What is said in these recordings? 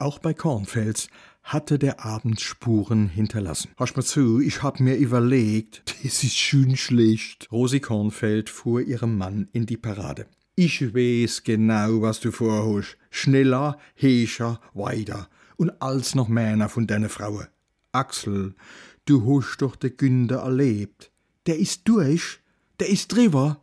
Auch bei Kornfels hatte der Abend Spuren hinterlassen. Hörst mal zu, ich hab mir überlegt, das ist schön schlecht. Rosi Kornfeld fuhr ihrem Mann in die Parade. Ich weiß genau, was du vorhast. Schneller, hescher, weiter. Und als noch meiner von deiner Frau. Axel, du hast doch den Günther erlebt. Der ist durch, der ist drüber.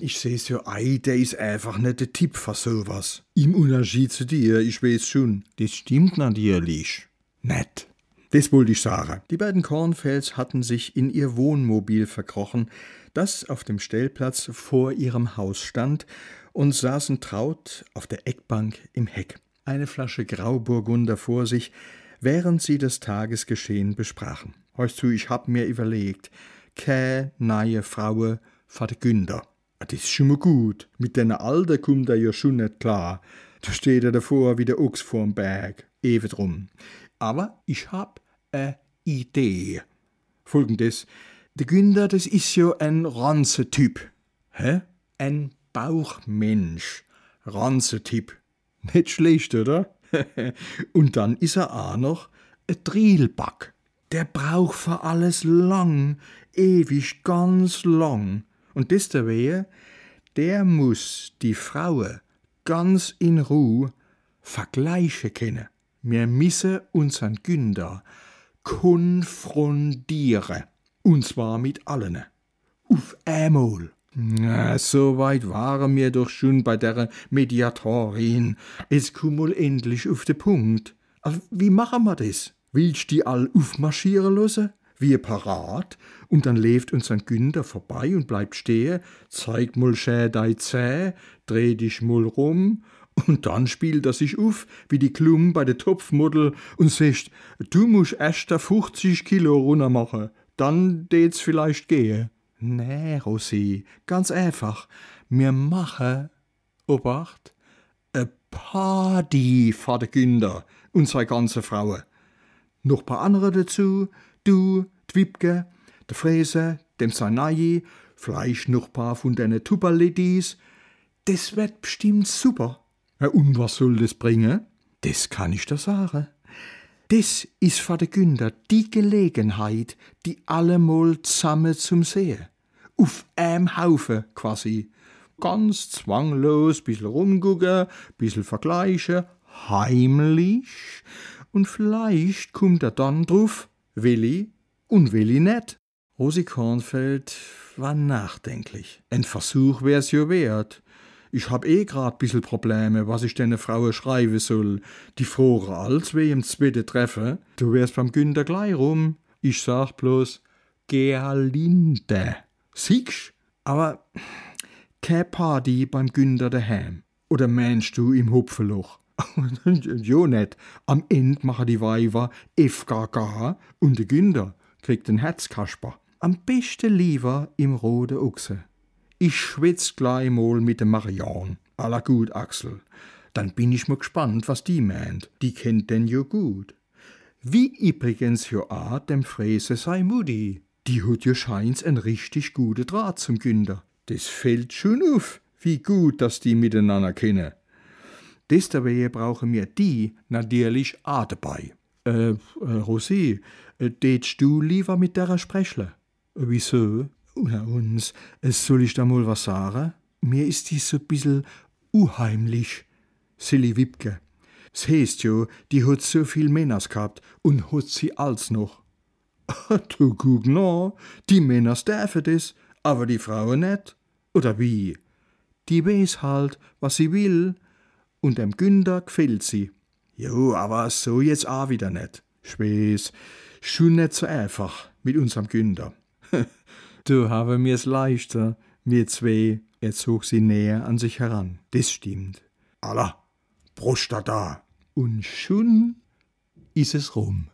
Ich seh's ja ei, der ist einfach nicht der Tipp für sowas. Im Unterschied zu dir, ich weiß schon. Das stimmt natürlich. Nett. Das wollte ich sagen. Die beiden Kornfels hatten sich in ihr Wohnmobil verkrochen, das auf dem Stellplatz vor ihrem Haus stand, und saßen traut auf der Eckbank im Heck, eine Flasche Grauburgunder vor sich, während sie das Tagesgeschehen besprachen. Hörst zu, ich hab mir überlegt, kä neue Fraue de Günder. Das ist schon mal gut. Mit deiner Alter kommt er ja schon nicht klar. Da steht er davor wie der Ochs vorm Berg. Ewig drum. Aber ich hab a Idee. Folgendes. Der Günther, das ist ja ein Ranzetyp. Hä? Ein Bauchmensch. Ranzetyp. Nicht schlecht, oder? Und dann ist er auch noch ein Drielback. Der braucht für alles lang, ewig ganz lang. Und das der Wehe, der muss die Frauen ganz in Ruhe vergleichen können. Wir müssen unseren Günder konfrontieren. Und zwar mit allen. Auf einmal. Na, so weit waren wir doch schon bei der Mediatorin. Es kommt wohl endlich auf den Punkt. Aber wie machen wir das? Willst die all aufmarschieren lassen? Wir parat, und dann lebt unser Günther vorbei und bleibt stehen, zeigt mal schä dei Zäh, dreh dich mal rum, und dann spielt er sich auf, wie die Klum bei der Topfmuddel und sagt, du musst erst da 50 Kilo runter machen, dann tät's vielleicht gehen. Nee, Rosi, ganz einfach. Wir machen, Obacht, a Party vor de Günder und sei ganze Frauen. Noch paar andere dazu, du, Dwibke, der Fräse, dem Sanayi, vielleicht noch paar von deine Tupperladies. Das wird bestimmt super. Und was soll das bringen? Das kann ich dir sagen. Das ist für de Günder die Gelegenheit, die allemal zusammen zum Sehen. Auf einem Haufen quasi. Ganz zwanglos, bissl rumgucken, bissl vergleichen, heimlich. Und vielleicht kommt er dann drauf, Willi und Willi net. Rosi Kornfeld war nachdenklich. Ein Versuch wär's ja wert. Ich hab eh grad bissel Probleme, was ich deine Frau schreiben soll. Die frohe als wir im zweite treffen. Du wärst beim Günther gleich rum. Ich sag bloß Gerlinde. Siegst? Aber keine Party beim Günther daheim. Oder meinst du im Hupfeloch? jo net. Am End machen die Weiber FKK und der Günther kriegt den Herzkasper. Am besten lieber im rote Ochse. Ich schwitz gleich mal mit dem Marian. Aller gut, Axel. Dann bin ich mal gespannt, was die meint. Die kennt den jo gut. Wie übrigens jo a dem Fräse sei Mutti. Die hat jo scheins ein richtig gute Draht zum Günther. Das fällt schon auf, wie gut, dass die miteinander kennen. Des dabei brauchen wir die natürlich auch dabei. Äh, äh Rosi, äh, tätst du lieber mit der sprechle? Wieso? Na uns, soll ich da mal was sagen? Mir ist die so bissel unheimlich. Silly Wipke. S heißt jo, die hat so viel Männers gehabt und hat sie als noch. du guck no, die Männers dürfen das, aber die Frauen net. Oder wie? Die weiß halt, was sie will, und dem Günther gefällt sie. Jo, aber so jetzt auch wieder net. Schwes, schon net so einfach mit unserem Günther. du habe mir's leichter, mir zwei. Er zog sie näher an sich heran. Das stimmt. Allah, Brust da. Und schon ist es rum.